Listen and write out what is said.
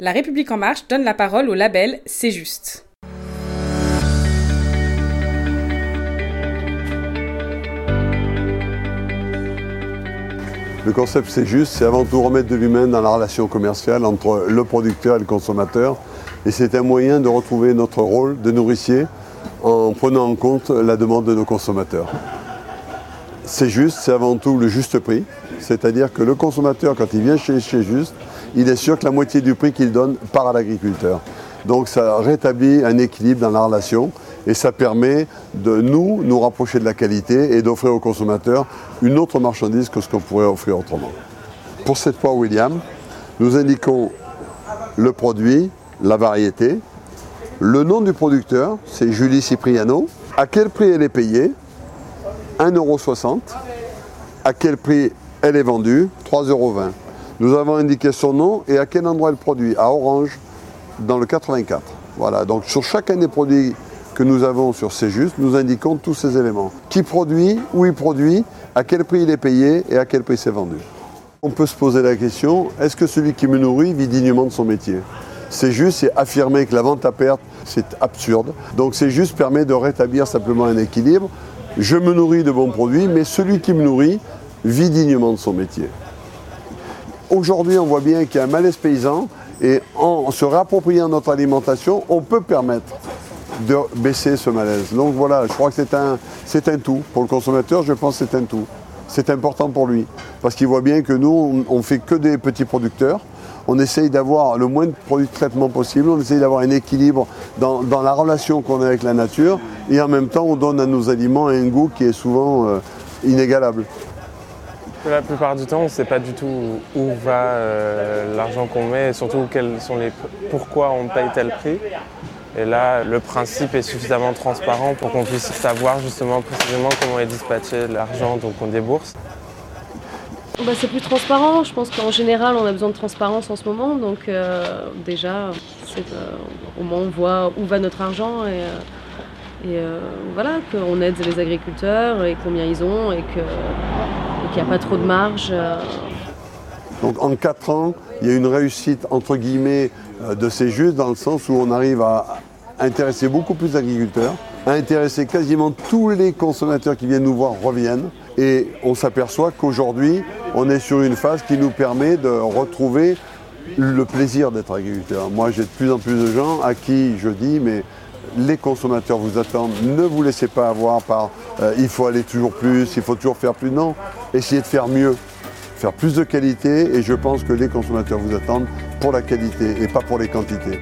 La République en marche donne la parole au label C'est juste. Le concept c'est juste, c'est avant tout remettre de l'humain dans la relation commerciale entre le producteur et le consommateur. Et c'est un moyen de retrouver notre rôle de nourricier en prenant en compte la demande de nos consommateurs. C'est juste, c'est avant tout le juste prix. C'est-à-dire que le consommateur, quand il vient chez, chez Juste, il est sûr que la moitié du prix qu'il donne part à l'agriculteur. Donc ça rétablit un équilibre dans la relation et ça permet de nous, nous rapprocher de la qualité et d'offrir aux consommateurs une autre marchandise que ce qu'on pourrait offrir autrement. Pour cette fois, William, nous indiquons le produit, la variété, le nom du producteur, c'est Julie Cipriano, à quel prix elle est payée, 1,60€, à quel prix elle est vendue, 3,20€. Nous avons indiqué son nom et à quel endroit elle produit, à Orange, dans le 84. Voilà, donc sur chacun des produits que nous avons sur C'est Juste, nous indiquons tous ces éléments. Qui produit, où il produit, à quel prix il est payé et à quel prix c'est vendu. On peut se poser la question, est-ce que celui qui me nourrit vit dignement de son métier? C'est juste, c'est affirmer que la vente à perte, c'est absurde. Donc c'est juste permet de rétablir simplement un équilibre. Je me nourris de bons produits, mais celui qui me nourrit vit dignement de son métier. Aujourd'hui, on voit bien qu'il y a un malaise paysan et en se réappropriant notre alimentation, on peut permettre de baisser ce malaise. Donc voilà, je crois que c'est un, un tout. Pour le consommateur, je pense que c'est un tout. C'est important pour lui. Parce qu'il voit bien que nous, on ne fait que des petits producteurs. On essaye d'avoir le moins de produits de traitement possible. On essaye d'avoir un équilibre dans, la relation qu'on a avec la nature. Et en même temps, on donne à nos aliments un goût qui est souvent euh, inégalable. La plupart du temps, on ne sait pas du tout où va euh, l'argent qu'on met et surtout quels sont les, pourquoi on paye tel prix. Et là, le principe est suffisamment transparent pour qu'on puisse savoir justement précisément comment est dispatché l'argent qu'on débourse. Bah, c'est plus transparent. Je pense qu'en général, on a besoin de transparence en ce moment. Donc euh, déjà, euh, au moins on voit où va notre argent et, euh, voilà, qu'on aide les agriculteurs et combien ils ont et qu'il n'y a pas trop de marge. Donc en quatre ans, il y a une réussite entre guillemets de ces justes dans le sens où on arrive à intéresser beaucoup plus d'agriculteurs, à intéresser quasiment tous les consommateurs qui viennent nous voir reviennent. Et on s'aperçoit qu'aujourd'hui, on est sur une phase qui nous permet de retrouver le plaisir d'être agriculteur. Moi, j'ai de plus en plus de gens à qui je dis, mais les consommateurs vous attendent, ne vous laissez pas avoir par euh, il faut aller toujours plus, il faut toujours faire plus. Non, essayez de faire mieux, faire plus de qualité et je pense que les consommateurs vous attendent pour la qualité et pas pour les quantités.